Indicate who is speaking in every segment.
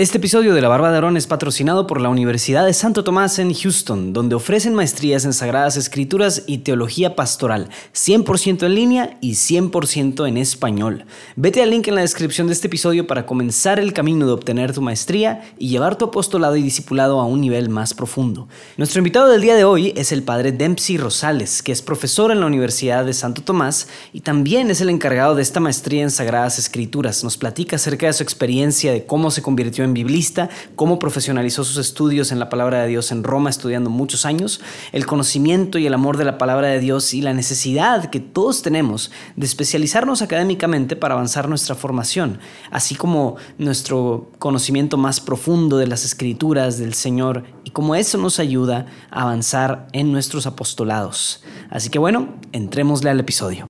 Speaker 1: Este episodio de La Barba de Aarón es patrocinado por la Universidad de Santo Tomás en Houston, donde ofrecen maestrías en Sagradas Escrituras y Teología Pastoral, 100% en línea y 100% en español. Vete al link en la descripción de este episodio para comenzar el camino de obtener tu maestría y llevar tu apostolado y discipulado a un nivel más profundo. Nuestro invitado del día de hoy es el padre Dempsey Rosales, que es profesor en la Universidad de Santo Tomás y también es el encargado de esta maestría en Sagradas Escrituras. Nos platica acerca de su experiencia de cómo se convirtió en biblista, cómo profesionalizó sus estudios en la palabra de Dios en Roma, estudiando muchos años, el conocimiento y el amor de la palabra de Dios y la necesidad que todos tenemos de especializarnos académicamente para avanzar nuestra formación, así como nuestro conocimiento más profundo de las escrituras del Señor y cómo eso nos ayuda a avanzar en nuestros apostolados. Así que bueno, entrémosle al episodio.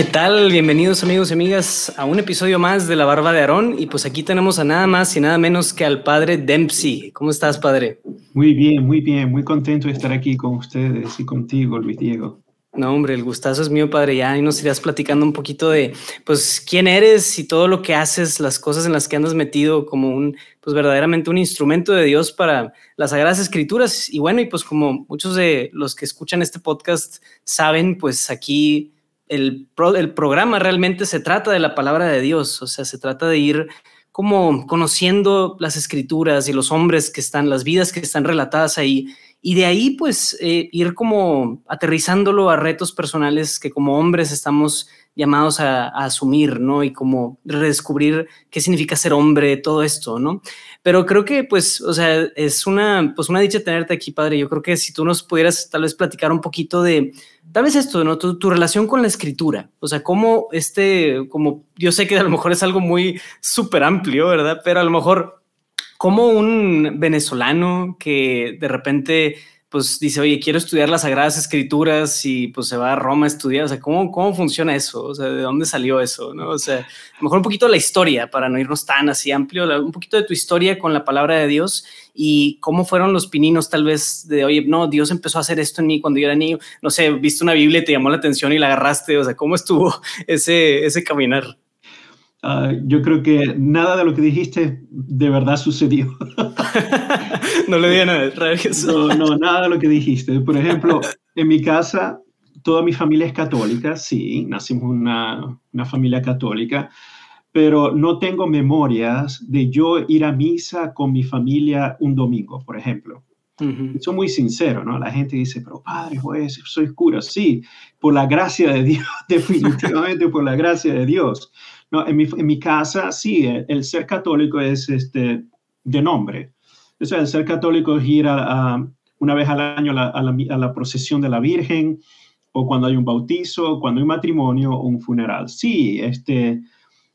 Speaker 1: ¿Qué tal? Bienvenidos amigos y amigas a un episodio más de La Barba de Aarón y pues aquí tenemos a nada más y nada menos que al padre Dempsey. ¿Cómo estás, padre?
Speaker 2: Muy bien, muy bien, muy contento de estar aquí con ustedes y contigo, Luis Diego.
Speaker 1: No, hombre, el gustazo es mío, padre. Ya y nos irás platicando un poquito de, pues, quién eres y todo lo que haces, las cosas en las que andas metido como un, pues, verdaderamente un instrumento de Dios para las Sagradas Escrituras. Y bueno, y pues como muchos de los que escuchan este podcast saben, pues aquí el, el programa realmente se trata de la palabra de Dios, o sea, se trata de ir como conociendo las escrituras y los hombres que están, las vidas que están relatadas ahí, y de ahí pues eh, ir como aterrizándolo a retos personales que como hombres estamos llamados a, asumir, ¿no? Y como redescubrir qué significa ser hombre, todo esto, ¿no? Pero creo que, pues, o sea, es una, pues una dicha tenerte aquí, padre. Yo creo que si tú nos pudieras tal vez platicar un poquito de, tal vez esto, ¿no? Tu, tu relación con la escritura, o sea, cómo este, como, yo sé que a lo mejor es algo muy súper amplio, ¿verdad? Pero a lo mejor, como un venezolano que de repente pues dice, oye, quiero estudiar las Sagradas Escrituras y pues se va a Roma a estudiar, o sea, ¿cómo, cómo funciona eso? O sea, ¿de dónde salió eso? ¿no? O sea, mejor un poquito la historia, para no irnos tan así amplio, un poquito de tu historia con la palabra de Dios y cómo fueron los pininos tal vez de, oye, no, Dios empezó a hacer esto en mí cuando yo era niño, no sé, viste una Biblia y te llamó la atención y la agarraste, o sea, ¿cómo estuvo ese, ese caminar?
Speaker 2: Ah, yo creo que nada de lo que dijiste de verdad sucedió.
Speaker 1: no le digan nada,
Speaker 2: no, no, nada de lo que dijiste. Por ejemplo, en mi casa, toda mi familia es católica, sí, nacimos una, una familia católica, pero no tengo memorias de yo ir a misa con mi familia un domingo, por ejemplo. Soy muy sincero, ¿no? La gente dice, pero padre, pues, soy cura. Sí, por la gracia de Dios, definitivamente por la gracia de Dios. No, en, mi, en mi casa, sí, el, ser católico es este, de nombre. O sea, el ser católico es ir a, una vez al año a la, a la, procesión de la Virgen, o cuando hay un bautizo, cuando hay un matrimonio o un funeral. Sí, este,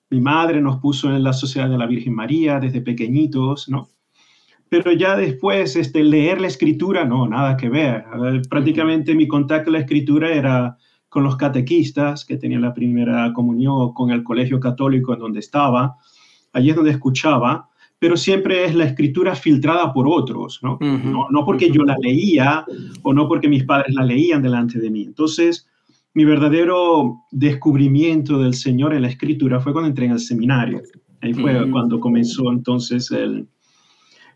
Speaker 2: mi madre nos puso en la Sociedad de la Virgen María desde pequeñitos, ¿no? Pero ya después, este, leer la escritura, no, nada que ver. Prácticamente mi contacto con la escritura era con los catequistas que tenían la primera comunión con el colegio católico en donde estaba. Allí es donde escuchaba, pero siempre es la escritura filtrada por otros, ¿no? no, porque yo la leía o no porque mis padres la leían delante de mí. Entonces, mi verdadero descubrimiento del Señor en la escritura fue cuando entré en el seminario. Ahí fue cuando comenzó entonces el,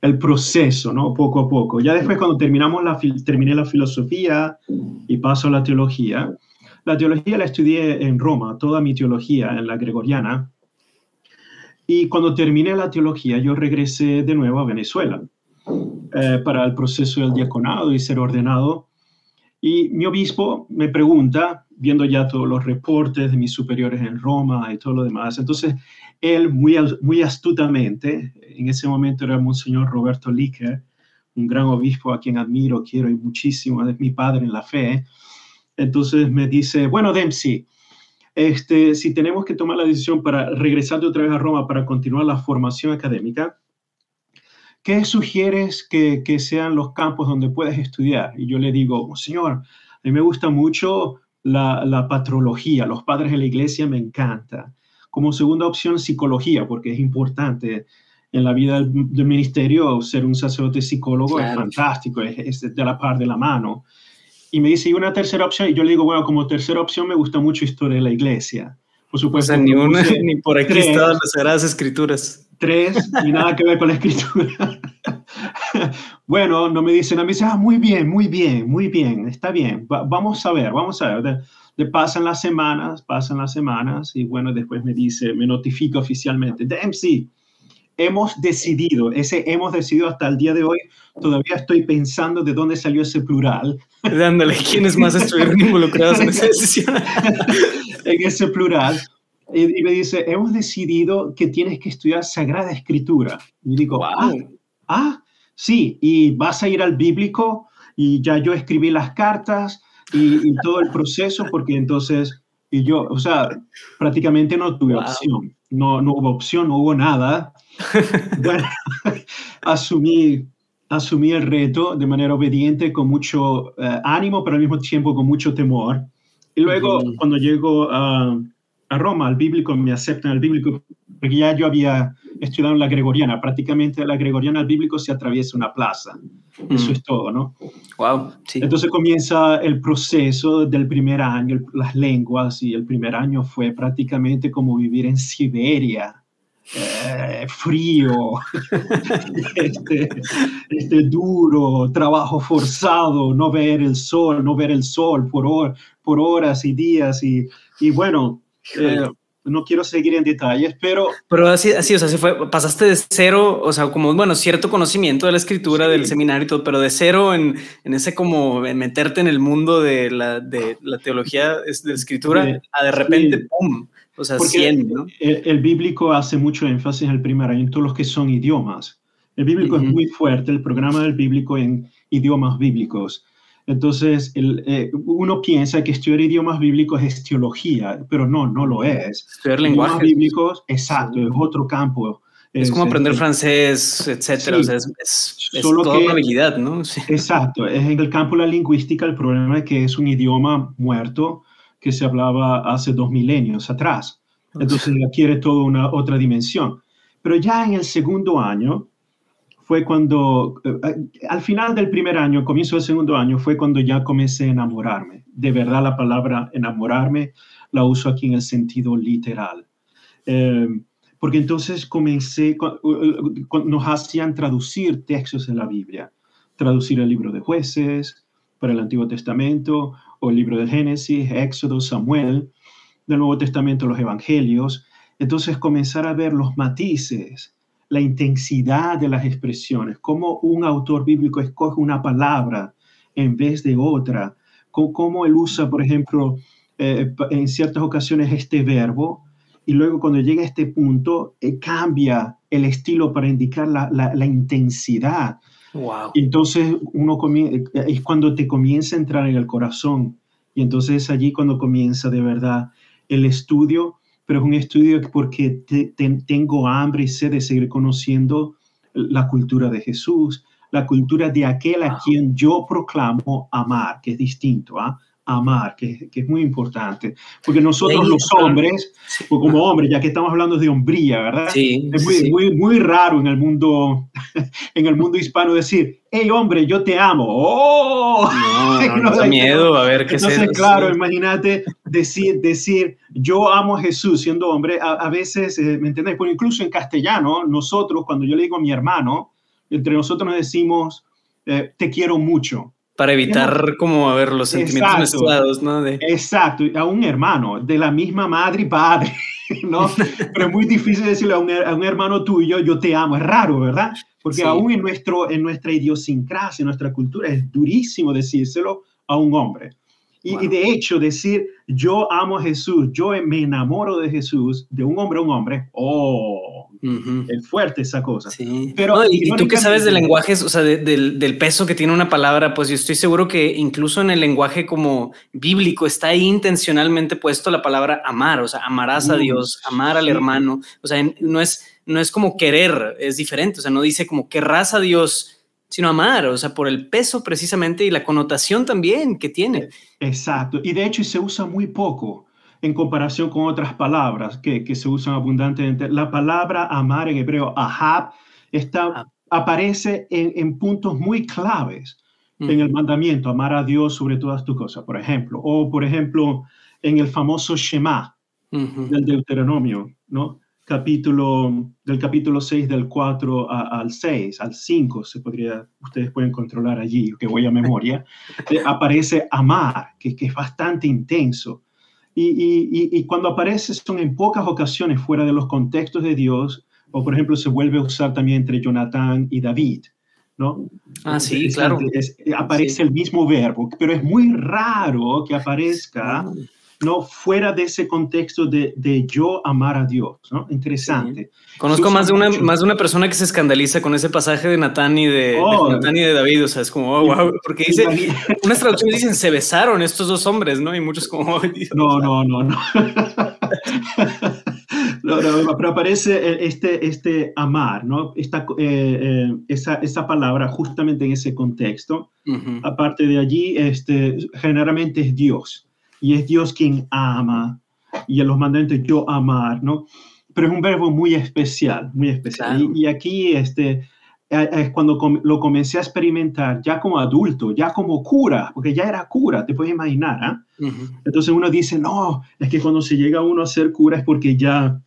Speaker 2: el proceso, ¿no? Poco a poco. Ya después cuando terminamos la, terminé la filosofía y paso a la teología, la teología la estudié en Roma, toda mi teología en la gregoriana. Y cuando terminé la teología, yo regresé de nuevo a Venezuela eh, para el proceso del diaconado y ser ordenado. Y mi obispo me pregunta, viendo ya todos los reportes de mis superiores en Roma y todo lo demás, entonces él muy, muy astutamente, en ese momento era Monseñor Roberto Licker, un gran obispo a quien admiro, quiero y muchísimo, es mi padre en la fe, entonces me dice, bueno, Dempsey, este, si tenemos que tomar la decisión para regresar de otra vez a Roma para continuar la formación académica, ¿qué sugieres que, que sean los campos donde puedes estudiar? Y yo le digo, Señor, a mí me gusta mucho la, la patrología, los padres de la iglesia me encanta. Como segunda opción, psicología, porque es importante en la vida del, ministerio ser un sacerdote psicólogo es fantástico, es, de la par de la mano. Y me dice, y una tercera opción, y yo le digo, bueno, como tercera opción me gusta mucho historia de la iglesia. Por supuesto.
Speaker 1: ni una, ni por aquí tres, las Sagradas Escrituras.
Speaker 2: Tres, y nada que ver con la escritura. bueno, no me dicen, a mí dice, ah, muy bien, muy bien, muy bien, está bien, vamos a ver, vamos a ver. De, pasan las semanas, pasan las semanas, y bueno, después me dice, me notifica oficialmente, DMC, hemos decidido, ese hemos decidido hasta el día de hoy, todavía estoy pensando de dónde salió ese plural.
Speaker 1: Dándole, ¿quiénes más estuvieron involucrados en esa decisión?
Speaker 2: en ese plural. Y, me dice, hemos decidido que tienes que estudiar Sagrada Escritura. Y digo, ah, ah, sí, y vas a ir al bíblico y ya yo escribí las cartas y, todo el proceso, porque entonces, y yo, o sea, prácticamente no tuve opción, no, no hubo opción, no hubo nada. bueno, asumí, asumí el reto de manera obediente, con mucho eh, ánimo, pero al mismo tiempo con mucho temor. Y luego, cuando llego a, a, Roma, al bíblico, me aceptan al bíblico, porque ya yo había estudiado la gregoriana. Prácticamente la gregoriana al bíblico se atraviesa una plaza. Eso es todo, ¿no?
Speaker 1: Wow.
Speaker 2: Sí. Entonces comienza el proceso del primer año, las lenguas, y el primer año fue prácticamente como vivir en Siberia eh, frío, este, este, duro, trabajo forzado, no ver el sol, no ver el sol por, por horas y días. Y, y bueno, eh, no quiero seguir en detalles, pero...
Speaker 1: Pero así, así, o sea, se fue, pasaste de cero, o sea, como, bueno, cierto conocimiento de la escritura, del seminario y todo, pero de cero en, en, ese como, en meterte en el mundo de la, de la teología de la escritura, a de repente, ¡pum! O sea,
Speaker 2: el, bíblico hace mucho énfasis en el primer año en todos los que son idiomas. El bíblico es muy fuerte, el programa del bíblico en idiomas bíblicos. Entonces, eh, uno piensa que estudiar idiomas bíblicos es teología, pero no, no lo es.
Speaker 1: Estudiar lenguajes
Speaker 2: bíblicos, exacto, es otro campo.
Speaker 1: Es, como aprender francés, etcétera. o sea, es, toda una habilidad, ¿no?
Speaker 2: Exacto. Es en el campo de la lingüística el problema es que es un idioma muerto que se hablaba hace dos milenios atrás. Entonces adquiere toda una otra dimensión. Pero ya en el segundo año fue cuando, eh, al final del primer año, comienzo del segundo año, fue cuando ya comencé a enamorarme. De verdad la palabra enamorarme la uso aquí en el sentido literal. Eh, porque entonces comencé, nos hacían traducir textos de la Biblia, traducir el libro de jueces para el Antiguo Testamento, o el libro de Génesis, Éxodo, Samuel, del Nuevo Testamento, los Evangelios. Entonces comenzar a ver los matices, la intensidad de las expresiones, cómo un autor bíblico escoge una palabra en vez de otra, cómo, él usa, por ejemplo, eh, en ciertas ocasiones este verbo, y luego cuando llega a este punto, eh, cambia el estilo para indicar la, la intensidad
Speaker 1: Wow.
Speaker 2: entonces uno es cuando te comienza a entrar en el corazón y entonces es allí cuando comienza de verdad el estudio, pero es un estudio porque tengo hambre y sed de seguir conociendo la cultura de Jesús, la cultura de aquel a quien yo proclamo amar, que es distinto. ¿ah? Amar, que, que, es muy importante. Porque nosotros los hombres, pues como hombres, ya que estamos hablando de hombría, ¿verdad?
Speaker 1: Sí,
Speaker 2: es muy, muy, muy raro en el mundo, en el mundo hispano decir, hey hombre, yo te amo. ¡Oh!
Speaker 1: No, no, da miedo a ver qué
Speaker 2: Entonces, claro, imagínate decir, decir, yo amo a Jesús siendo hombre, a, veces, eh, ¿me entiendes? Pues incluso en castellano, nosotros, cuando yo le digo a mi hermano, entre nosotros nos decimos, eh, te quiero mucho
Speaker 1: para evitar como a ver los sentimientos mezclados, ¿no? De...
Speaker 2: Exacto, a un hermano de la misma madre y padre, ¿no? Pero es muy difícil decirle a un, a un, hermano tuyo, yo te amo, es raro, ¿verdad? Porque aún en, nuestro, en nuestra idiosincrasia, en nuestra cultura, es durísimo decírselo a un hombre. Y, y, de hecho, decir yo amo a Jesús, yo me enamoro de Jesús, de un hombre a un hombre, oh, es fuerte esa cosa.
Speaker 1: Sí. Pero, y, tú que sabes de lenguajes, o sea, del, del, peso que tiene una palabra, pues yo estoy seguro que incluso en el lenguaje como bíblico está ahí intencionalmente puesto la palabra amar, o sea, amarás a Dios, amar al hermano, o sea, no es no es como querer, es diferente, o sea, no dice como querrás a Dios, sino amar, o sea, por el peso precisamente y la connotación también que tiene.
Speaker 2: Exacto, y de hecho se usa muy poco en comparación con otras palabras que, que se usan abundantemente. La palabra amar en hebreo, ahab, está, aparece en, en puntos muy claves en el mandamiento, amar a Dios sobre todas tus cosas, por ejemplo, o por ejemplo en el famoso Shema del Deuteronomio, ¿no? Capítulo, del capítulo 6 del 4 al 6, al 5, se podría, ustedes pueden controlar allí, que voy a memoria, eh, aparece amar, que, que, es bastante intenso. Y, y, y, cuando aparece son en pocas ocasiones fuera de los contextos de Dios, o por ejemplo se vuelve a usar también entre Jonatán y David. ¿no?
Speaker 1: Ah, sí, claro.
Speaker 2: aparece el mismo verbo, pero es muy raro que aparezca, ah. ¿No? Fuera de ese contexto de, de yo amar a Dios, ¿no? Interesante.
Speaker 1: Conozco más de, una, más de una persona que se escandaliza con ese pasaje de Natán y de, oh. Natán y de David, o sea, es como, oh, wow, porque dice, unas traducciones dicen, se besaron estos dos hombres, ¿no? Y muchos como, oh,
Speaker 2: no, no, no, no. No, pero aparece este, este amar, ¿no? Esta, eh, eh, esa, esa, palabra justamente en ese contexto. Aparte de allí, este, generalmente es Dios. Y es Dios quien ama. Y en los mandamientos yo amar, ¿no? Pero es un verbo muy especial, muy especial. Y, aquí este, es cuando lo comencé a experimentar ya como adulto, ya como cura, porque ya era cura, te puedes imaginar. ¿ah? Entonces uno dice, no, es que cuando se llega uno a ser cura es porque ya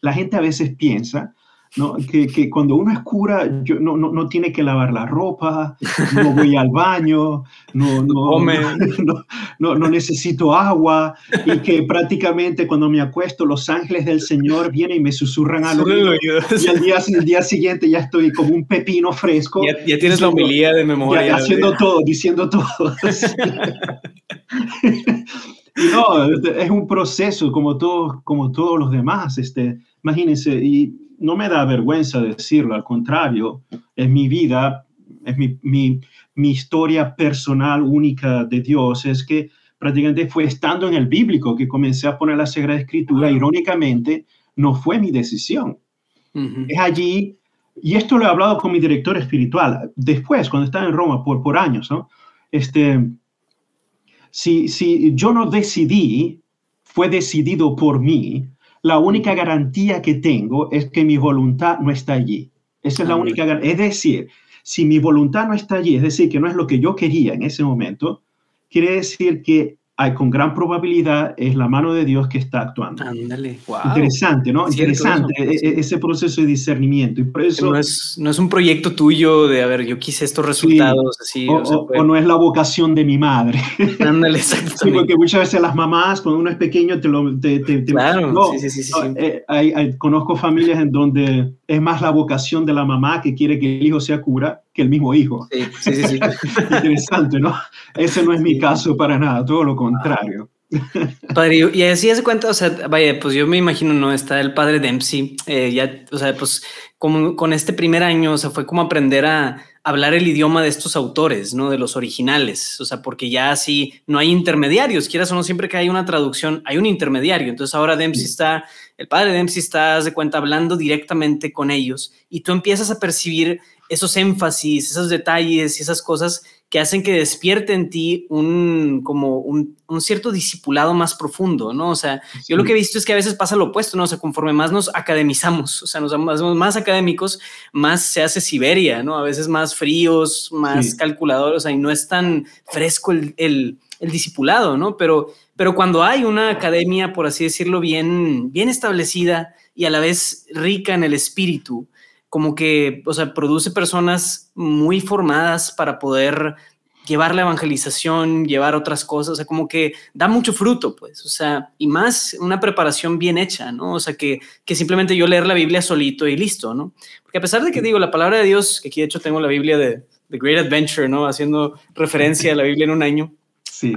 Speaker 2: la gente a veces piensa ¿no? que, que, cuando uno es cura yo, no, no, no, tiene que lavar la ropa, no voy al baño, no, no, necesito agua y que prácticamente cuando me acuesto los ángeles del Señor vienen y me susurran al oído y al día, el día siguiente ya estoy como un pepino fresco.
Speaker 1: Ya, ya tienes la humildad de memoria.
Speaker 2: haciendo todo, diciendo todo. no, es un proceso como, todo, como todos los demás. Este, imagínense, y no me da vergüenza decirlo, al contrario, es mi vida, es mi, mi, mi historia personal única de Dios, es que prácticamente fue estando en el bíblico que comencé a poner la Sagrada Escritura, irónicamente, no fue mi decisión. Es allí, y esto lo he hablado con mi director espiritual, después, cuando estaba en Roma por, por años, ¿no? Este, si, si yo no decidí, fue decidido por mí, la única garantía que tengo es que mi voluntad no está allí. Esa es la única garantía. Es decir, si mi voluntad no está allí, es decir, que no es lo que yo quería en ese momento, quiere decir que con gran probabilidad es la mano de Dios que está actuando.
Speaker 1: Ándale,
Speaker 2: Interesante, ¿no? Interesante e, e, ese proceso de discernimiento. Y por eso,
Speaker 1: no, es, no es un proyecto tuyo de, a ver, yo quise estos resultados. así,
Speaker 2: o, no es la vocación de mi madre.
Speaker 1: Ándale, exactamente.
Speaker 2: porque muchas veces las mamás, cuando uno es pequeño, te lo... Te,
Speaker 1: claro, sí, sí, sí.
Speaker 2: Eh, hay, conozco familias en donde es más la vocación de la mamá que quiere que el hijo sea cura que el mismo hijo.
Speaker 1: Sí, sí, sí.
Speaker 2: Interesante, ¿no? Ese no es mi caso para nada, todo lo contrario.
Speaker 1: Padre, y así hace cuenta, o sea, vaya, pues yo me imagino, ¿no? Está el padre Dempsey, eh, ya, o sea, pues como con este primer año, o sea, fue como aprender a hablar el idioma de estos autores, ¿no? De los originales, o sea, porque ya así no hay intermediarios, quieras o no, siempre que hay una traducción, hay un intermediario. Entonces ahora Dempsey está, el padre Dempsey está, de cuenta, hablando directamente con ellos y tú empiezas a percibir esos énfasis, esos detalles y esas cosas que hacen que despierte en ti un, como un, cierto discipulado más profundo, ¿no? O sea, yo lo que he visto es que a veces pasa lo opuesto, ¿no? O sea, conforme más nos academizamos, o sea, nos hacemos más académicos, más se hace Siberia, ¿no? A veces más fríos, más calculadores, o sea, y no es tan fresco el, el, el discipulado, ¿no? Pero, pero cuando hay una academia, por así decirlo, bien, bien establecida y a la vez rica en el espíritu, como que, o sea, produce personas muy formadas para poder llevar la evangelización, llevar otras cosas, o sea, como que da mucho fruto, pues, o sea, y más una preparación bien hecha, ¿no? O sea, que, que simplemente yo leer la Biblia solito y listo, ¿no? Porque a pesar de que digo, la palabra de Dios, que aquí de hecho tengo la Biblia de The Great Adventure, ¿no? Haciendo referencia a la Biblia en un año,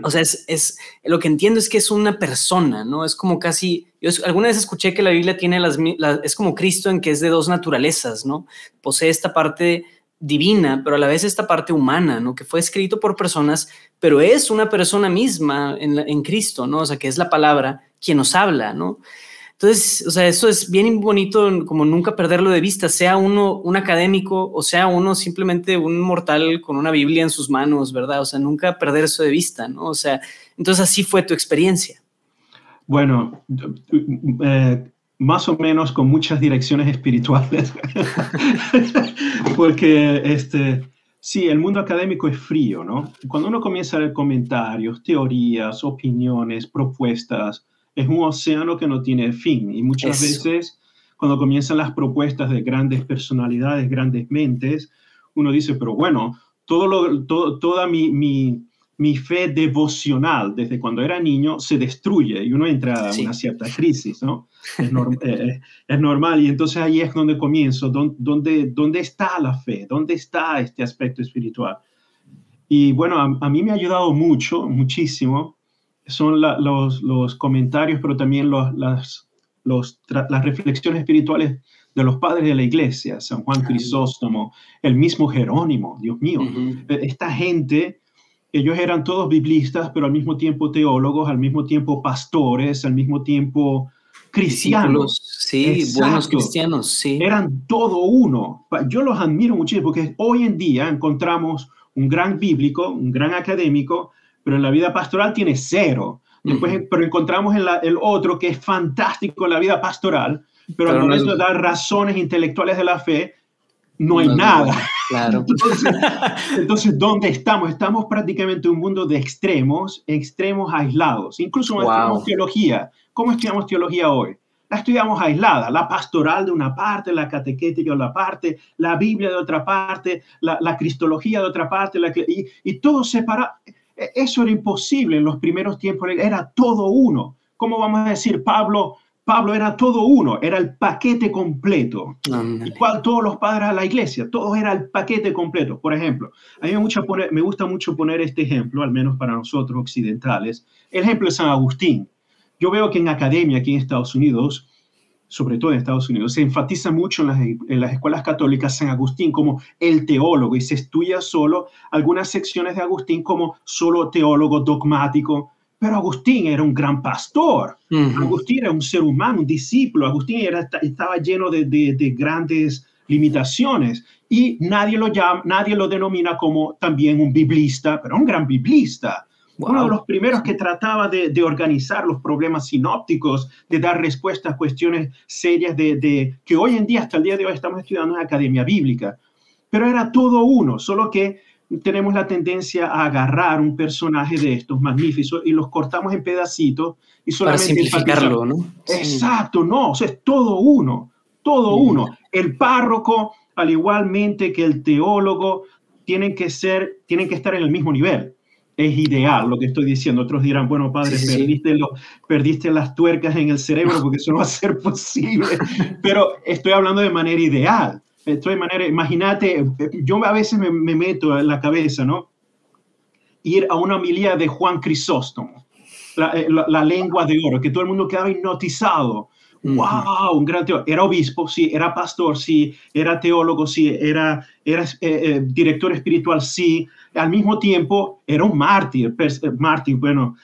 Speaker 1: o sea, es, es, lo que entiendo es que es una persona, ¿no? Es como casi, yo alguna vez escuché que la Biblia tiene las, es como Cristo en que es de dos naturalezas, ¿no? Posee esta parte divina, pero a la vez esta parte humana, ¿no? Que fue escrito por personas, pero es una persona misma en, en Cristo, ¿no? O sea, que es la palabra quien nos habla, ¿no? Entonces, o sea, eso es bien bonito como nunca perderlo de vista, sea uno un académico o sea uno simplemente un mortal con una Biblia en sus manos, ¿verdad? O sea, nunca perder eso de vista, ¿no? O sea, entonces así fue tu experiencia.
Speaker 2: Bueno, eh, más o menos con muchas direcciones espirituales, porque este, sí, el mundo académico es frío, ¿no? Cuando uno comienza a leer comentarios, teorías, opiniones, propuestas, es un océano que no tiene fin y muchas veces cuando comienzan las propuestas de grandes personalidades, grandes mentes, uno dice, pero bueno, todo lo, toda mi, mi mi fe devocional desde cuando era niño se destruye y uno entra a una cierta crisis, ¿no? Es, eh, eh, es, normal y entonces ahí es donde comienzo, ¿dónde, dónde está la fe? ¿Dónde está este aspecto espiritual? Y bueno, a, mí me ha ayudado mucho, muchísimo, son los, los, comentarios, pero también los, las, los, las reflexiones espirituales de los padres de la iglesia, San Juan Crisóstomo, el mismo Jerónimo, Dios mío, esta gente ellos eran todos biblistas, pero al mismo tiempo teólogos, al mismo tiempo pastores, al mismo tiempo cristianos.
Speaker 1: Sí, buenos cristianos, sí.
Speaker 2: Eran todo uno. Yo los admiro muchísimo porque hoy en día encontramos un gran bíblico, un gran académico, pero en la vida pastoral tiene cero. Después, Pero encontramos el, el otro que es fantástico en la vida pastoral, pero, al momento de dar razones intelectuales de la fe, no hay nada.
Speaker 1: Claro.
Speaker 2: Entonces, ¿dónde estamos? Estamos prácticamente en un mundo de extremos, extremos aislados. Incluso cuando estudiamos teología. ¿Cómo estudiamos teología hoy? La estudiamos aislada, la pastoral de una parte, la catequética de otra parte, la Biblia de otra parte, la, cristología de otra parte, y, y todo separado. E, eso era imposible en los primeros tiempos, era todo uno. ¿Cómo vamos a decir, Pablo, Pablo era todo uno, era el paquete completo. Igual todos los padres a la iglesia, todo era el paquete completo. Por ejemplo, a mí me, me gusta mucho poner este ejemplo, al menos para nosotros occidentales, el ejemplo de San Agustín. Yo veo que en academia aquí en Estados Unidos, sobre todo en Estados Unidos, se enfatiza mucho en las, en las, escuelas católicas San Agustín como el teólogo y se estudia solo algunas secciones de Agustín como solo teólogo dogmático, pero Agustín era un gran pastor. Agustín era un ser humano, un discípulo. Agustín era, estaba lleno de, de, grandes limitaciones y nadie lo llama, nadie lo denomina como también un biblista, pero un gran biblista. Uno de los primeros que trataba de, de, organizar los problemas sinópticos, de dar respuesta a cuestiones serias de, de, que hoy en día, hasta el día de hoy, estamos estudiando en la academia bíblica. Pero era todo uno, solo que tenemos la tendencia a agarrar un personaje de estos magníficos y los cortamos en pedacitos y solamente
Speaker 1: para simplificarlo, ¿no?
Speaker 2: Exacto, no, o sea, es todo uno, todo uno. El párroco, al igualmente que el teólogo, tienen que ser, tienen que estar en el mismo nivel. Es ideal lo que estoy diciendo. Otros dirán, bueno, padre, perdiste, Lo, perdiste las tuercas en el cerebro porque eso no va a ser posible. Pero estoy hablando de manera ideal. Estoy de manera, imagínate, yo a veces me, meto en la cabeza, ¿no? Ir a una homilía de Juan Crisóstomo, eh, la, lengua de oro, que todo el mundo quedaba hipnotizado. ¡Wow! Un gran teólogo. Era obispo, sí, era pastor, sí, era teólogo, sí, era, era eh, eh, director espiritual, sí. Al mismo tiempo, era un mártir, mártir, bueno,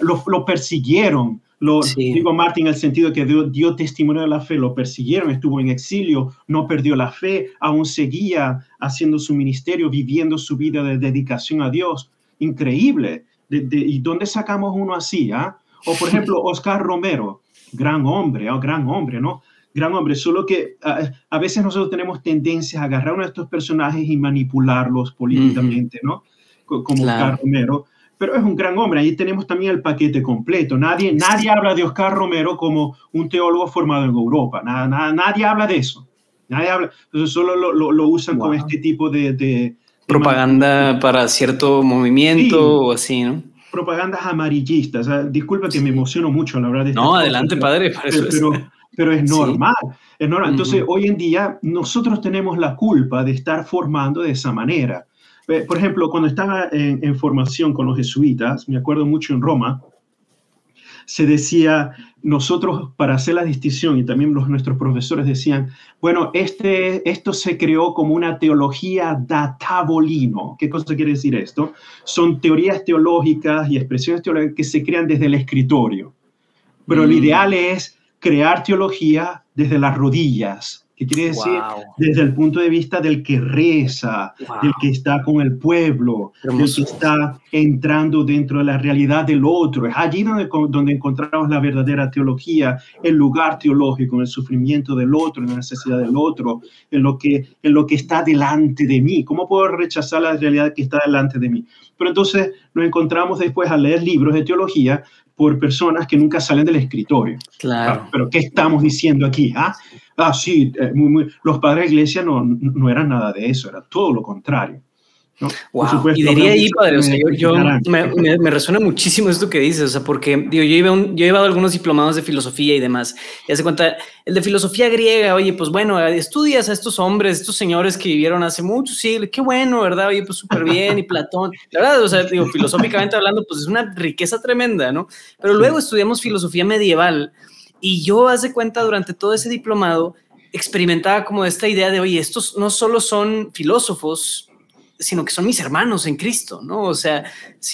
Speaker 2: lo, lo, persiguieron, lo, Digo Martín en el sentido que dio, testimonio de la fe, lo persiguieron, estuvo en exilio, no perdió la fe, aún seguía haciendo su ministerio, viviendo su vida de dedicación a Dios. Increíble. ¿Y dónde sacamos uno así? Ah? O por ejemplo, Oscar Romero, gran hombre, oh, gran hombre, ¿no? Gran hombre, solo que a, veces nosotros tenemos tendencia a agarrar uno de estos personajes y manipularlos políticamente, ¿no? Como Oscar Romero pero es un gran hombre. Ahí tenemos también el paquete completo. Nadie, nadie habla de Oscar Romero como un teólogo formado en Europa. Nada, nadie habla de eso. Nadie habla. Entonces solo lo, lo, usan con este tipo de... de,
Speaker 1: Propaganda para cierto movimiento o así, ¿no?
Speaker 2: Propagandas amarillistas. disculpa que me emociono mucho a la hora de...
Speaker 1: No, adelante, padre.
Speaker 2: pero, pero, es normal. Es normal. Entonces, hoy en día nosotros tenemos la culpa de estar formando de esa manera. Eh, por ejemplo, cuando estaba en, formación con los jesuitas, me acuerdo mucho en Roma, se decía, nosotros para hacer la distinción, y también los, nuestros profesores decían, bueno, este, esto se creó como una teología databolino. ¿Qué cosa quiere decir esto? Son teorías teológicas y expresiones teológicas que se crean desde el escritorio. Pero lo mm. ideal es crear teología desde las rodillas, ¿Qué quiere decir? Desde el punto de vista del que reza, del que está con el pueblo, del que está entrando dentro de la realidad del otro. Es allí donde, donde encontramos la verdadera teología, el lugar teológico, en el sufrimiento del otro, en la necesidad del otro, en lo que, en lo que está delante de mí. ¿Cómo puedo rechazar la realidad que está delante de mí? Pero entonces nos encontramos después a leer libros de teología por personas que nunca salen del escritorio.
Speaker 1: Claro.
Speaker 2: Ah, pero ¿qué estamos diciendo aquí? Ah, ah sí, eh, los padres de iglesia no, no eran nada de eso, era todo lo contrario.
Speaker 1: Wow. y diría ahí, padre, o sea, yo, me, me, resuena muchísimo esto que dices, o sea, porque digo, yo, un, yo he llevado algunos diplomados de filosofía y demás, y hace cuenta, el de filosofía griega, oye, pues bueno, estudias a estos hombres, estos señores que vivieron hace mucho siglos, qué bueno, ¿verdad? Oye, pues súper bien, y Platón, la verdad, o sea, digo, filosóficamente hablando, pues es una riqueza tremenda, ¿no? Pero luego estudiamos filosofía medieval, y yo, hace cuenta, durante todo ese diplomado, experimentaba como esta idea de, oye, estos no solo son filósofos, sino que son mis hermanos en Cristo, ¿no? O sea,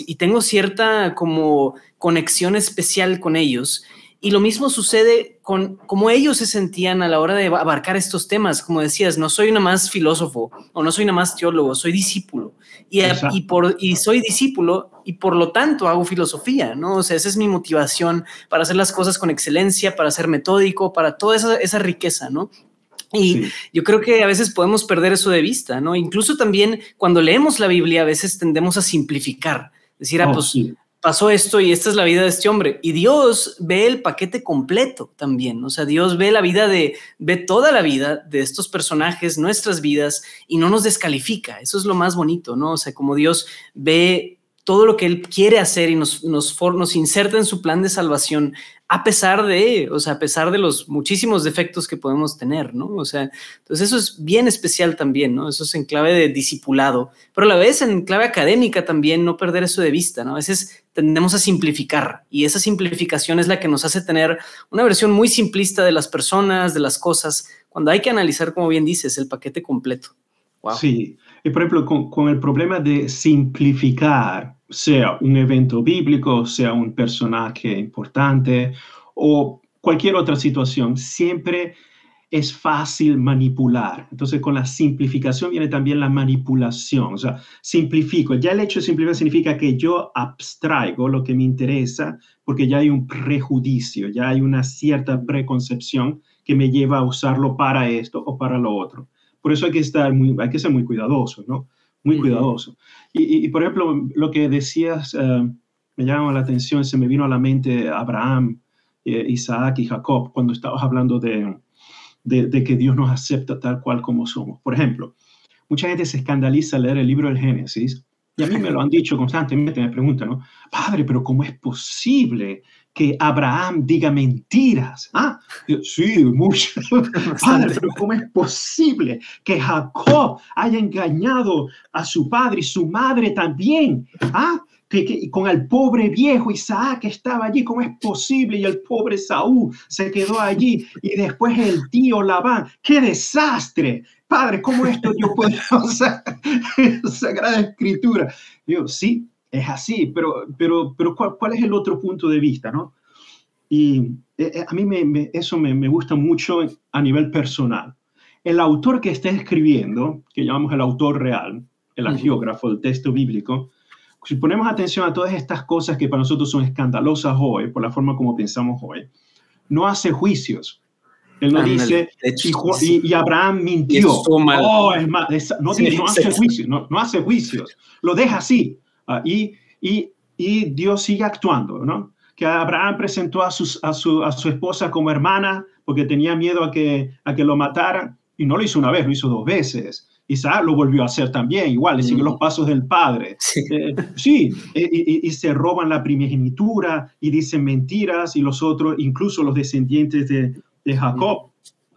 Speaker 1: y tengo cierta como conexión especial con ellos. Y lo mismo sucede con cómo ellos se sentían a la hora de abarcar estos temas. Como decías, no soy una más filósofo o no soy una más teólogo, soy discípulo. Y, y, por, y soy discípulo y por lo tanto hago filosofía, ¿no? O sea, esa es mi motivación para hacer las cosas con excelencia, para ser metódico, para toda esa, esa riqueza, ¿no? Y yo creo que a veces podemos perder eso de vista, ¿no? Incluso también cuando leemos la Biblia a veces tendemos a simplificar, decir, ah, oh, pues pasó esto y esta es la vida de este hombre. Y Dios ve el paquete completo también, o sea, Dios ve la vida de, ve toda la vida de estos personajes, nuestras vidas, y no nos descalifica. Eso es lo más bonito, ¿no? O sea, como Dios ve todo lo que Él quiere hacer y nos, nos, nos inserta en su plan de salvación a pesar de, o sea, a pesar de los muchísimos defectos que podemos tener, ¿no? O sea, entonces eso es bien especial también, ¿no? Eso es en clave de discipulado, pero a la vez en clave académica también no perder eso de vista, ¿no? A veces tendemos a simplificar y esa simplificación es la que nos hace tener una versión muy simplista de las personas, de las cosas, cuando hay que analizar, como bien dices, el paquete completo.
Speaker 2: Wow. Sí, y por ejemplo, con, con el problema de simplificar, sea un evento bíblico, sea un personaje importante o cualquier otra situación, siempre es fácil manipular. Entonces, con la simplificación viene también la manipulación. O sea, simplifico. Ya el hecho de simplificar significa que yo abstraigo lo que me interesa porque ya hay un prejuicio, ya hay una cierta preconcepción que me lleva a usarlo para esto o para lo otro. Por eso hay que estar muy, hay que ser muy cuidadoso, ¿no? Muy cuidadoso. Y, por ejemplo, lo que decías eh, me llama la atención, se me vino a la mente Abraham, eh, Isaac y Jacob cuando estabas hablando de, de, que Dios nos acepta tal cual como somos. Por ejemplo, mucha gente se escandaliza al leer el libro del Génesis y a mí me lo han dicho constantemente, me preguntan, ¿no? Padre, pero ¿cómo es posible que Abraham diga mentiras. Ah, sí, mucho. Padre, pero ¿cómo es posible que Jacob haya engañado a su padre y su madre también? Ah, que, con el pobre viejo Isaac que estaba allí, ¿cómo es posible? Y el pobre Saúl se quedó allí y después el tío Labán, ¡qué desastre! Padre, ¿cómo esto yo puedo usar Sagrada Escritura? Yo, sí, es así, pero, pero, pero ¿cuál, es el otro punto de vista? ¿no? Y eh, eh, a mí me, eso me, me, gusta mucho a nivel personal. El autor que está escribiendo, que llamamos el autor real, el agiógrafo, el texto bíblico, si ponemos atención a todas estas cosas que para nosotros son escandalosas hoy, por la forma como pensamos hoy, no hace juicios. Él no dice, y, Abraham mintió. Oh, es no, no, hace juicios, no, no, hace juicios. Lo deja así. Ah, y, y, y, Dios sigue actuando, ¿no? Que Abraham presentó a, sus, a, su, a su esposa como hermana porque tenía miedo a que, a que lo mataran y no lo hizo una vez, lo hizo dos veces. Isaac lo volvió a hacer también, igual, le sigue los pasos del padre. Sí, eh, y, y, se roban la primogenitura y dicen mentiras y los otros, incluso los descendientes de, de Jacob,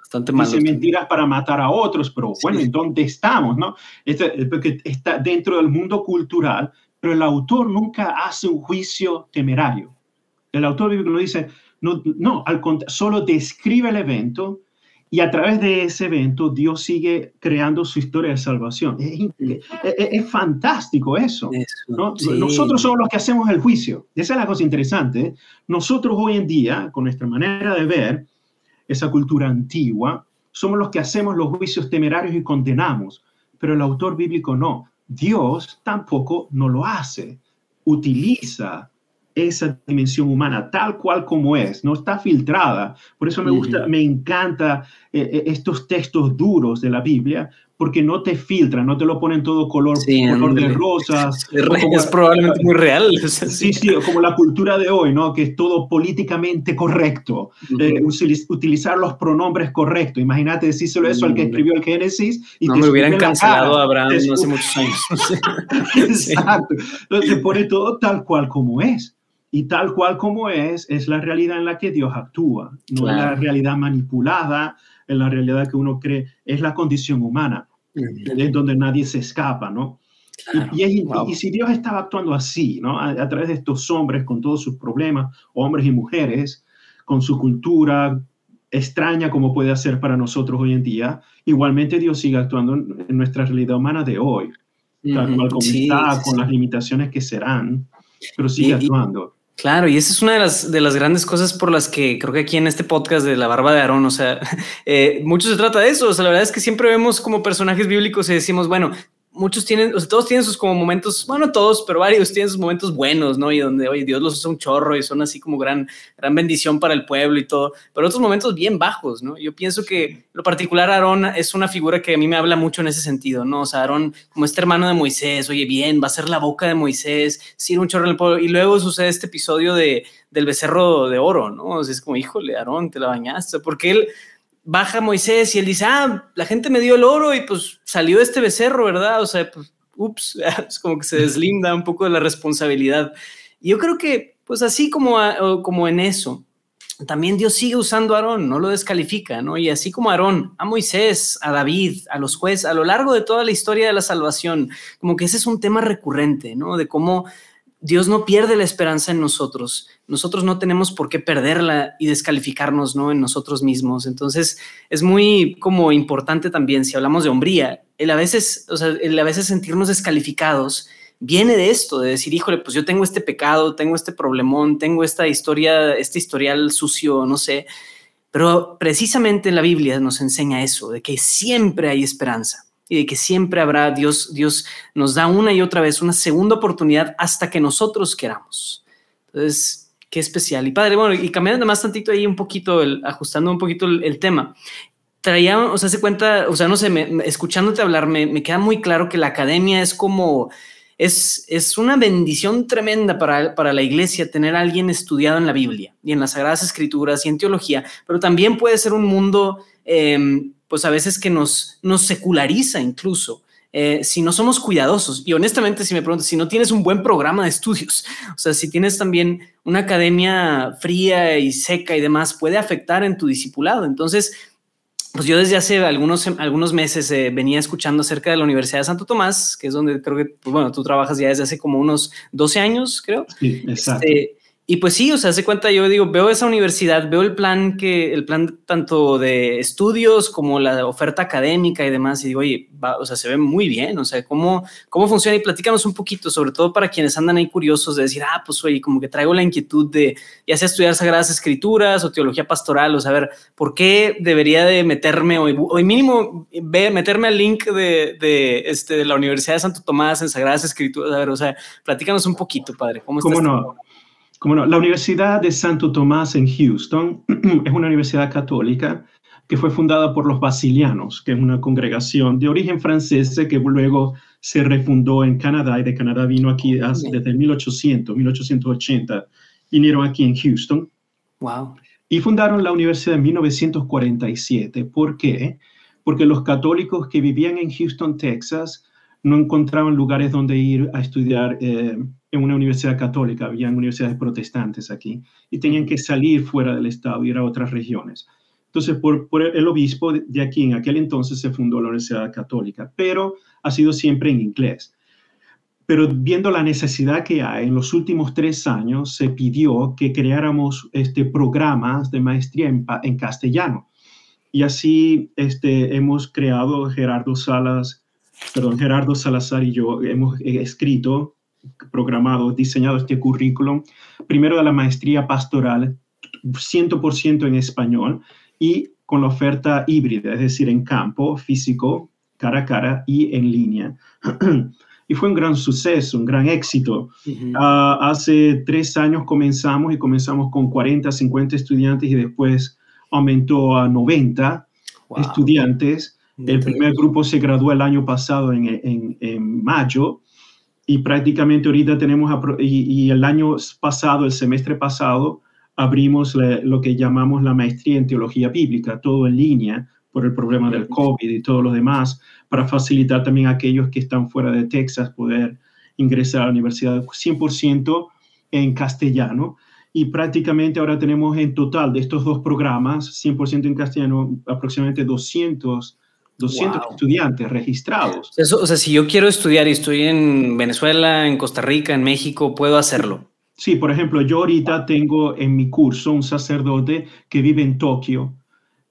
Speaker 2: Bastante dicen mentiras para matar a otros, pero bueno, ¿en dónde estamos? No? Este, porque está dentro del mundo cultural pero el autor nunca hace un juicio temerario. El autor bíblico no dice, no, no al solo describe el evento y a través de ese evento Dios sigue creando su historia de salvación. Es, fantástico eso. Nosotros somos los que hacemos el juicio. Esa es la cosa interesante. Nosotros hoy en día, con nuestra manera de ver, esa cultura antigua, somos los que hacemos los juicios temerarios y condenamos, pero el autor bíblico no. Dios tampoco no lo hace. Utiliza esa dimensión humana tal cual como es, no está filtrada. Por eso me gusta, me encanta eh, eh, estos textos duros de la Biblia, porque no te filtran, no te lo ponen todo color, color de rosas.
Speaker 1: Es, probablemente muy real.
Speaker 2: Sí, sí, como la cultura de hoy, ¿no? Que es todo políticamente correcto. Eh, utilizar los pronombres correctos. Imagínate decírselo eso al que escribió el Génesis.
Speaker 1: Y no, me hubieran cancelado a Abraham no hace muchos años.
Speaker 2: Exacto. Entonces te pone todo tal cual como es. Y tal cual como es, es la realidad en la que Dios actúa, no es la realidad manipulada, es la realidad que uno cree, es la condición humana, es donde nadie se escapa, ¿no? y, si Dios estaba actuando así, ¿no? A, a, través de estos hombres con todos sus problemas, hombres y mujeres, con su cultura extraña como puede hacer para nosotros hoy en día, igualmente Dios sigue actuando en, nuestra realidad humana de hoy, tal cual como está, con las limitaciones que serán, pero sigue actuando.
Speaker 1: Claro, y esa es una de las, de las grandes cosas por las que creo que aquí en este podcast de la barba de Aarón, o sea, eh, mucho se trata de eso. O sea, la verdad es que siempre vemos como personajes bíblicos y decimos, bueno, muchos tienen, o sea, todos tienen sus como momentos, bueno, todos, pero varios tienen sus momentos buenos, ¿no? Y donde, oye, Dios los usa un chorro y son así como gran, gran bendición para el pueblo y todo, pero otros momentos bien bajos, ¿no? Yo pienso que lo particular Aarón es una figura que a mí me habla mucho en ese sentido, ¿no? O sea, Aarón como este hermano de Moisés, oye, bien, va a ser la boca de Moisés, sí, un chorro en el pueblo, y luego sucede este episodio de, del becerro de oro, ¿no? O sea, es como, híjole, Aarón, te la bañaste, porque él baja Moisés y él dice, ah, la gente me dio el oro y pues salió este becerro, ¿verdad? O sea, pues, ups, es como que se deslinda un poco de la responsabilidad. Y yo creo que, pues así como, como en eso, también Dios sigue usando a Aarón, no lo descalifica, ¿no? Y así como Aarón, a Moisés, a David, a los jueces, a lo largo de toda la historia de la salvación, como que ese es un tema recurrente, ¿no? De cómo Dios no pierde la esperanza en nosotros. Nosotros no tenemos por qué perderla y descalificarnos, ¿no? En nosotros mismos. Entonces, es muy como importante también, si hablamos de hombría, el a veces, o sea, a veces sentirnos descalificados viene de esto, de decir, híjole, pues yo tengo este pecado, tengo este problemón, tengo esta historia, este historial sucio, no sé. Pero precisamente la Biblia nos enseña eso, de que siempre hay esperanza y de que siempre habrá Dios, Dios nos da una y otra vez una segunda oportunidad hasta que nosotros queramos. Entonces, qué especial. Y padre, bueno, y cambiando más tantito ahí un poquito, el, ajustando un poquito el, tema, traía, o sea, se cuenta, o sea, no sé, escuchándote hablar, me, me, queda muy claro que la academia es como, es, es una bendición tremenda para, para la iglesia tener a alguien estudiado en la Biblia y en las Sagradas Escrituras y en teología, pero también puede ser un mundo... Eh, pues a veces que nos, nos seculariza incluso. Eh, si no somos cuidadosos. Y honestamente, si me preguntas, si no tienes un buen programa de estudios, o sea, si tienes también una academia fría y seca y demás, puede afectar en tu discipulado. Entonces, pues yo desde hace algunos, algunos meses eh, venía escuchando acerca de la Universidad de Santo Tomás, que es donde creo que, pues bueno, tú trabajas ya desde hace como unos 12 años, creo.
Speaker 2: Sí, exacto.
Speaker 1: Este, y pues sí, o sea, hace cuenta, yo digo, veo esa universidad, veo el plan que, el plan tanto de estudios como la oferta académica y demás, y digo, oye, o sea, se ve muy bien, o sea, ¿cómo, cómo funciona? Y platícanos un poquito, sobre todo para quienes andan ahí curiosos de decir, ah, pues oye, como que traigo la inquietud de ya sea estudiar Sagradas Escrituras o teología pastoral, o ver, ¿por qué debería de meterme hoy, hoy mínimo ve, meterme al link de, de, este, de la Universidad de Santo Tomás en Sagradas Escrituras? A ver, o sea, platícanos un poquito, padre,
Speaker 2: ¿cómo, ¿Cómo no? La Universidad de Santo Tomás en Houston es una universidad católica que fue fundada por los basilianos, que es una congregación de origen francés que luego se refundó en Canadá y de Canadá vino aquí desde 1800, 1880, vinieron aquí en Houston.
Speaker 1: Wow.
Speaker 2: Y fundaron la universidad en 1947. ¿Por qué? Porque los católicos que vivían en Houston, Texas, no encontraban lugares donde ir a estudiar eh, en una universidad católica, había universidades protestantes aquí, y tenían que salir fuera del estado, ir a otras regiones. Entonces, por, por, el obispo de aquí, en aquel entonces se fundó la Universidad Católica, pero ha sido siempre en inglés. Pero viendo la necesidad que hay, en los últimos tres años se pidió que creáramos este, programas de maestría en, en castellano. Y así este, hemos creado, Gerardo Salas, perdón, Gerardo Salazar y yo hemos escrito programado, diseñado este currículum, primero de la maestría pastoral, 100% en español, y con la oferta híbrida, es decir, en campo, físico, cara a cara y en línea. y fue un gran suceso, un gran éxito. Ah, hace tres años comenzamos y comenzamos con 40, 50 estudiantes y después aumentó a 90 estudiantes. El primer grupo se graduó el año pasado en, en, mayo y prácticamente ahorita tenemos, y, el año pasado, el semestre pasado, abrimos lo que llamamos la maestría en teología bíblica, todo en línea por el problema del COVID y todo lo demás, para facilitar también a aquellos que están fuera de Texas poder ingresar a la universidad 100% en castellano. Y prácticamente ahora tenemos en total de estos dos programas, 100% en castellano, aproximadamente 200 200 estudiantes registrados.
Speaker 1: Eso, o sea, si yo quiero estudiar y estoy en Venezuela, en Costa Rica, en México, ¿puedo hacerlo?
Speaker 2: Sí, por ejemplo, yo ahorita tengo en mi curso un sacerdote que vive en Tokio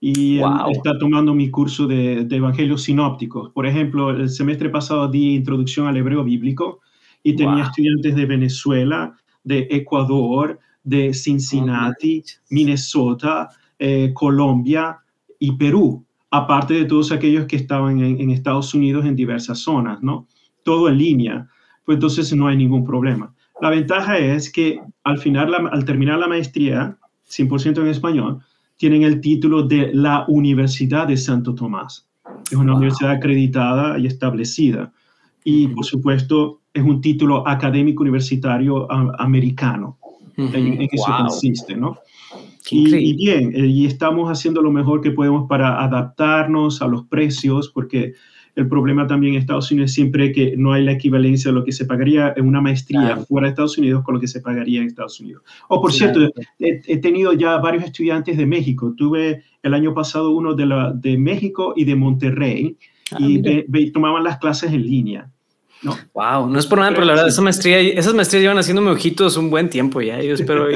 Speaker 2: y está tomando mi curso de, de, evangelios sinópticos. Por ejemplo, el semestre pasado di introducción al hebreo bíblico y tenía estudiantes de Venezuela, de Ecuador, de Cincinnati, Minnesota, eh, Colombia y Perú, aparte de todos aquellos que estaban en, en, Estados Unidos en diversas zonas, ¿no? Todo en línea, pues entonces no hay ningún problema. La ventaja es que al, final, al terminar la maestría, 100% en español, tienen el título de la Universidad de Santo Tomás. Es una universidad acreditada y establecida. Y, por supuesto, es un título académico universitario americano. En, eso consiste, ¿no? Y, y, bien, eh, y estamos haciendo lo mejor que podemos para adaptarnos a los precios, porque el problema también en Estados Unidos es siempre que no hay la equivalencia de lo que se pagaría en una maestría fuera de Estados Unidos con lo que se pagaría en Estados Unidos. O, oh, por cierto, he, tenido ya varios estudiantes de México. Tuve el año pasado uno de, la, de México y de Monterrey ah, y tomaban las clases en línea.
Speaker 1: No. Wow, no es por nada, pero la verdad, esa maestría, esas maestrías llevan haciéndome ojitos un buen tiempo ya. Yo espero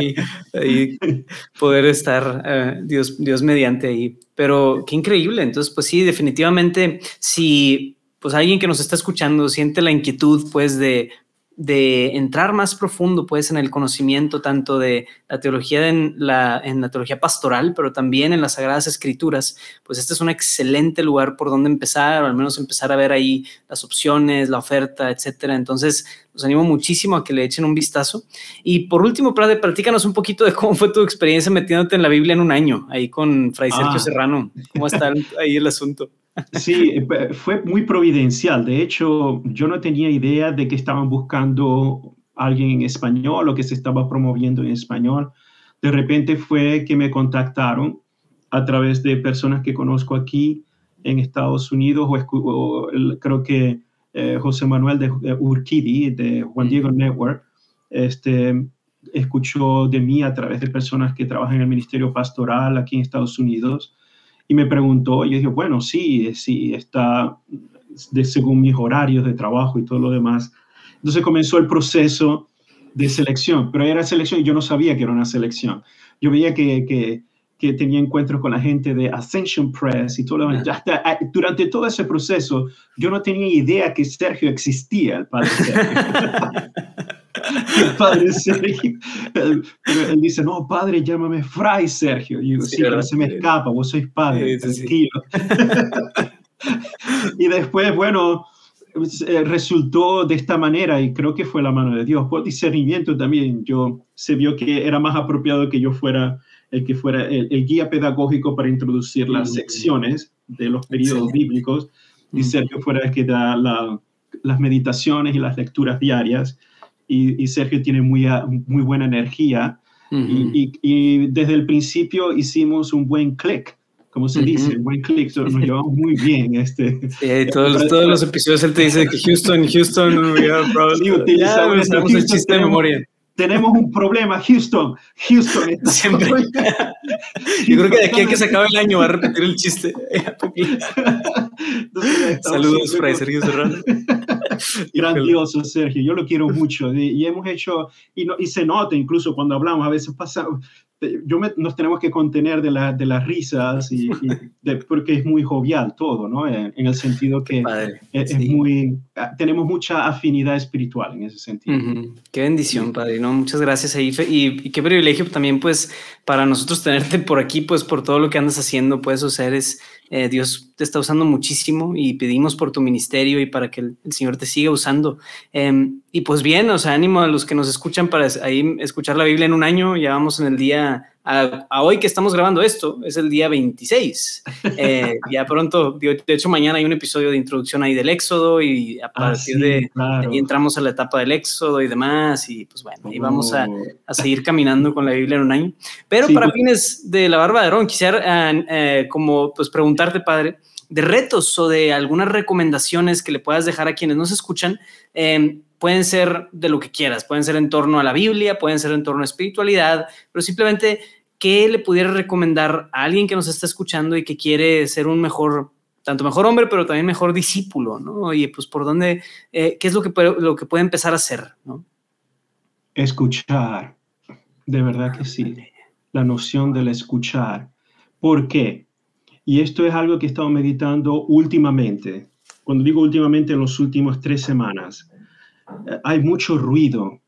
Speaker 1: poder estar, eh, Dios, Dios mediante ahí. Pero qué increíble. Entonces, pues sí, definitivamente, si pues alguien que nos está escuchando siente la inquietud, pues de de entrar más profundo pues en el conocimiento tanto de la teología en la, en la teología pastoral, pero también en las Sagradas Escrituras, pues este es un excelente lugar por donde empezar, o al menos empezar a ver ahí las opciones, la oferta, etcétera. Entonces, los animo muchísimo a que le echen un vistazo. Y por último, platícanos un poquito de cómo fue tu experiencia metiéndote en la Biblia en un año, ahí con Fray Sergio ah. Serrano. ¿Cómo está ahí el asunto?
Speaker 2: Sí, fue muy providencial. De hecho, yo no tenía idea de que estaban buscando alguien en español o que se estaba promoviendo en español. De repente fue que me contactaron a través de personas que conozco aquí en Estados Unidos, o, creo que eh, José Manuel de, Urquidi, de Juan Diego Network, este, escuchó de mí a través de personas que trabajan en el Ministerio Pastoral aquí en Estados Unidos y me preguntó, y yo dije, bueno, sí, sí, está de, según mis horarios de trabajo y todo lo demás. Entonces comenzó el proceso de selección, pero era selección y yo no sabía que era una selección. Yo veía que, que, que tenía encuentros con la gente de Ascension Press y todo lo demás. Ah, durante todo ese proceso, yo no tenía idea que Sergio existía, el padre Sergio. el padre Sergio. Él, dice, no, padre, llámame Fray Sergio. Y yo, sí, pero se me escapa, vos sois padre, tranquilo. y después, bueno, eh, resultó de esta manera y creo que fue la mano de Dios. Por discernimiento también, yo se vio que era más apropiado que yo fuera el que fuera el, guía pedagógico para introducir las secciones de los periodos bíblicos y Sergio fuera el que da las meditaciones y las lecturas diarias y, Sergio tiene muy, muy buena energía. y, desde el principio hicimos un buen click, como se dice, un buen click, nos llevamos muy bien. Este,
Speaker 1: todos, todos los episodios él te dice que Houston, Houston, we are probably,
Speaker 2: ya, el chiste de memoria tenemos un problema, Houston, Houston. Siempre.
Speaker 1: Yo creo que de aquí a que se acabe el año va a repetir el chiste. Saludos, Fray Sergio Serrano.
Speaker 2: Grandioso, Sergio. Yo lo quiero mucho. Y, hemos hecho, y, y, se nota incluso cuando hablamos, a veces pasa, yo nos tenemos que contener de, la, de las risas y, porque es muy jovial todo, ¿no? En, el sentido que es, muy, ah, tenemos mucha afinidad espiritual en ese sentido.
Speaker 1: Qué bendición, padre, ¿no? Muchas gracias, Aife. Y, y, qué privilegio también, pues, para nosotros tenerte por aquí, pues, por todo lo que andas haciendo, pues, o sea, eres, eh, Dios te está usando muchísimo y pedimos por tu ministerio y para que el, Señor te siga usando. Em, y pues bien, o sea, ánimo a los que nos escuchan para ahí escuchar la Biblia en un año, ya vamos en el día a, hoy que estamos grabando esto, es el día 26. Eh, ya pronto, de hecho mañana hay un episodio de introducción ahí del Éxodo y a ah, partir de ahí entramos a la etapa del Éxodo y demás y pues bueno, ahí vamos a, a seguir caminando con la Biblia en un año. Pero para pues fines de la barba de Aarón, quisiera eh, como pues preguntarte, padre, de retos o de algunas recomendaciones que le puedas dejar a quienes nos escuchan. Eh, pueden ser de lo que quieras, pueden ser en torno a la Biblia, pueden ser en torno a espiritualidad, pero simplemente ¿qué le pudiera recomendar a alguien que nos está escuchando y que quiere ser un mejor, tanto mejor hombre, pero también mejor discípulo, ¿no? Oye, pues por dónde, eh, ¿qué es lo que, lo que puede empezar a hacer, ¿no?
Speaker 2: Escuchar, de verdad que sí, la noción del escuchar. ¿Por qué? Y esto es algo que he estado meditando últimamente. Cuando digo últimamente, en los últimos tres semanas. Hay mucho ruido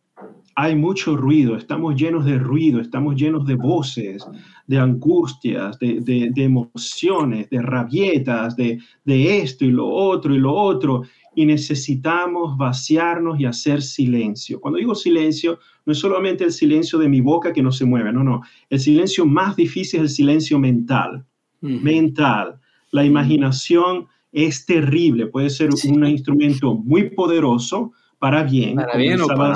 Speaker 2: hay mucho ruido, estamos llenos de ruido, estamos llenos de voces, de angustias, de, emociones, de rabietas, de, esto y lo otro y lo otro, y necesitamos vaciarnos y hacer silencio. Cuando digo silencio, no es solamente el silencio de mi boca que no se mueve, no, no, el silencio más difícil es el silencio mental, mental. La imaginación es terrible, puede ser un instrumento muy poderoso para bien,
Speaker 1: para bien o para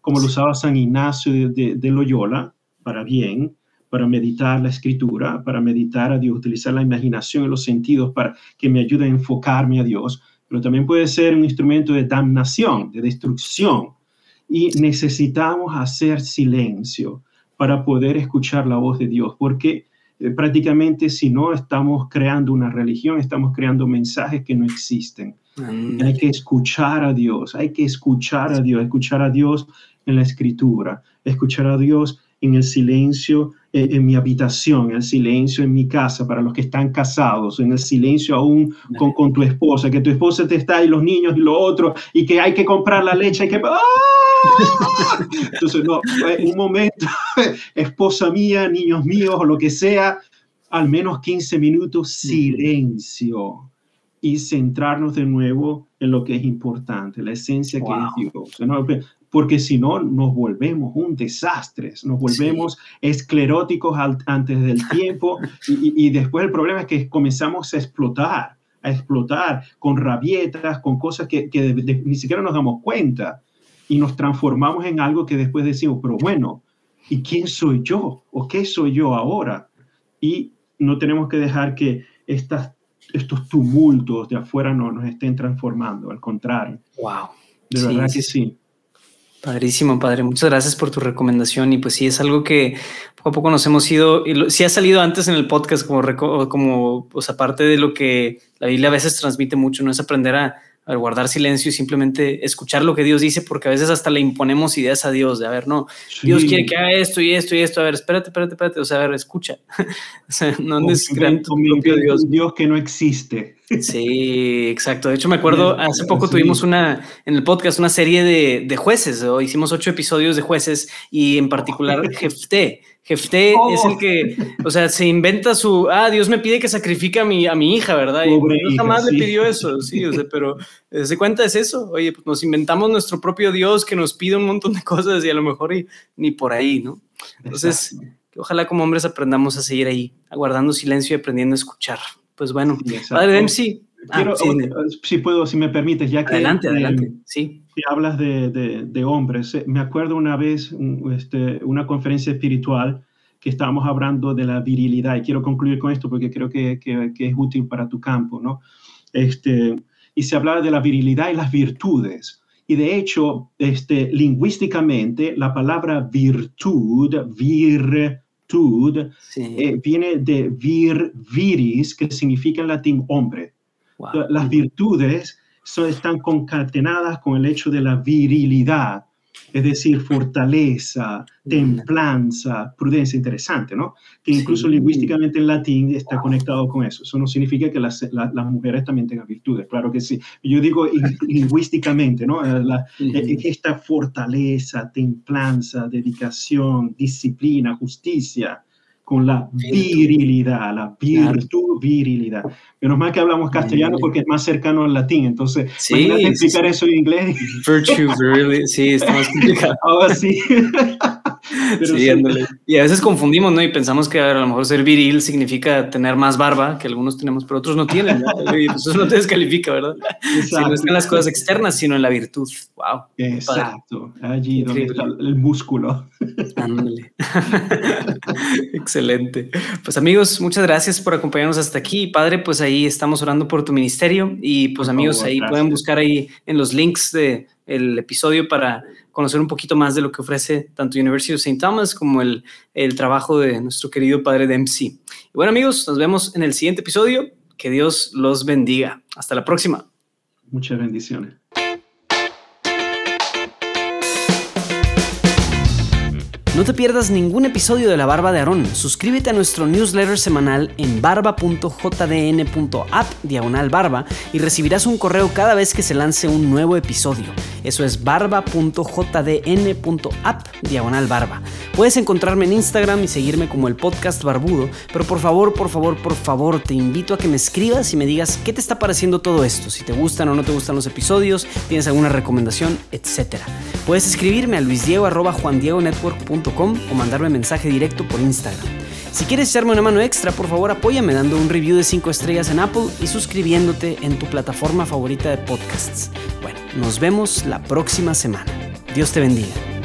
Speaker 2: como lo usaba San Ignacio de, Loyola, para bien, para meditar la escritura, para meditar a Dios, utilizar la imaginación y los sentidos para que me ayude a enfocarme a Dios, pero también puede ser un instrumento de damnación, de destrucción. Y necesitamos hacer silencio para poder escuchar la voz de Dios, porque eh, prácticamente si no estamos creando una religión, estamos creando mensajes que no existen. Hay que escuchar a Dios, hay que escuchar a Dios, escuchar a Dios en la escritura, escuchar a Dios en el silencio eh, en mi habitación, en el silencio en mi casa, para los que están casados, en el silencio aún con, con tu esposa, que tu esposa te está y los niños y lo otro, y que hay que comprar la leche, hay que... ¡Ah! Entonces, no, un momento, esposa mía, niños míos o lo que sea, al menos 15 minutos, silencio y centrarnos de nuevo en lo que es importante, la esencia que es Dios porque si no nos volvemos un desastre, nos volvemos escleróticos antes del tiempo y, después el problema es que comenzamos a explotar, a explotar con rabietas, con cosas que, ni siquiera nos damos cuenta y nos transformamos en algo que después decimos, pero bueno, ¿y quién soy yo? ¿O qué soy yo ahora? Y no tenemos que dejar que estas, estos tumultos de afuera no nos estén transformando, al contrario.
Speaker 1: Wow.
Speaker 2: De verdad que sí.
Speaker 1: Padrísimo, padre. Muchas gracias por tu recomendación. Y pues sí, es algo que poco a poco nos hemos ido. Y sí ha salido antes en el podcast como, como pues aparte de lo que la Biblia a veces transmite mucho, no es aprender a, a guardar silencio y simplemente escuchar lo que Dios dice, porque a veces hasta le imponemos ideas a Dios de, a ver, no, Dios quiere que haga esto y esto y esto, a ver, espérate, espérate, espérate, o sea, a ver, escucha. o sea, no andes creando tu propio
Speaker 2: Dios. Dios que no existe.
Speaker 1: sí, exacto. De hecho, me acuerdo, hace poco tuvimos una, en el podcast, una serie de, de jueces, o hicimos ocho episodios de jueces y en particular Jefté Jefté es el oh. que, o sea, se inventa su, ah, Dios me pide que sacrifique a mi, a mi hija, ¿verdad? y Dios jamás le pidió eso, sí, o sea, pero se cuenta es eso, oye, pues nos inventamos nuestro propio Dios que nos pide un montón de cosas y a lo mejor ni por ahí, ¿no? Entonces, ojalá como hombres aprendamos a seguir ahí, aguardando silencio y aprendiendo a escuchar. Pues bueno, Padre Dempsey.
Speaker 2: Ah, si puedo, si me permites, ya que...
Speaker 1: Adelante, adelante, sí
Speaker 2: hablas de, hombres, eh, me acuerdo una vez este, una conferencia espiritual que estábamos hablando de la virilidad y quiero concluir con esto porque creo que, es útil para tu campo, ¿no? Este, y se hablaba de la virilidad y las virtudes. Y de hecho, este, lingüísticamente, la palabra virtud, virtud, eh, viene de vir, viris, que significa en latín hombre. Las virtudes están concatenadas con el hecho de la virilidad. es decir, fortaleza, templanza, prudencia, interesante, ¿no? Que incluso lingüísticamente en latín está conectado con eso. Eso no significa que las, mujeres también tengan virtudes, claro que sí. Yo digo lingüísticamente, ¿no? Eh, eh, esta fortaleza, templanza, dedicación, disciplina, justicia, con la virilidad, la virtud, virilidad. Menos mal que hablamos castellano porque es más cercano al latín, entonces, sí, explicar eso en inglés.
Speaker 1: Virtue, virility, sí, está más complicado.
Speaker 2: Ahora sí.
Speaker 1: sí, Y a veces confundimos, ¿no? Y pensamos que a lo mejor ser viril significa tener más barba, que algunos tenemos, pero otros no tienen. Pues eso no te descalifica, ¿verdad? Si no está en las cosas externas, sino en la virtud. ¡Wow!
Speaker 2: Exacto. Allí donde está el músculo.
Speaker 1: Ándale. Excelente. Pues amigos, muchas gracias por acompañarnos hasta aquí. Padre, pues ahí estamos orando por tu ministerio y pues amigos, ahí pueden buscar ahí en los links de el episodio para conocer un poquito más de lo que ofrece tanto University of St. Thomas como el, el trabajo de nuestro querido padre Dempsey. Y bueno amigos, nos vemos en el siguiente episodio. Que Dios los bendiga. Hasta la próxima.
Speaker 2: Muchas bendiciones.
Speaker 1: No te pierdas ningún episodio de La Barba de Aarón. Suscríbete a nuestro newsletter semanal en barba.jdn.app diagonal barba y recibirás un correo cada vez que se lance un nuevo episodio. Eso es barba.jdn.app diagonal barba. Puedes encontrarme en Instagram y seguirme como el podcast barbudo, pero por favor, por favor, por favor, te invito a que me escribas y me digas qué te está pareciendo todo esto, si te gustan o no te gustan los episodios, tienes alguna recomendación, etc. Puedes escribirme a luisdiego.juandiegonetwork.com o mandarme mensaje directo por Instagram. Si quieres echarme una mano extra, por favor apóyame dando un review de 5 estrellas en Apple y suscribiéndote en tu plataforma favorita de podcasts. Bueno, nos vemos la próxima semana. Dios te bendiga.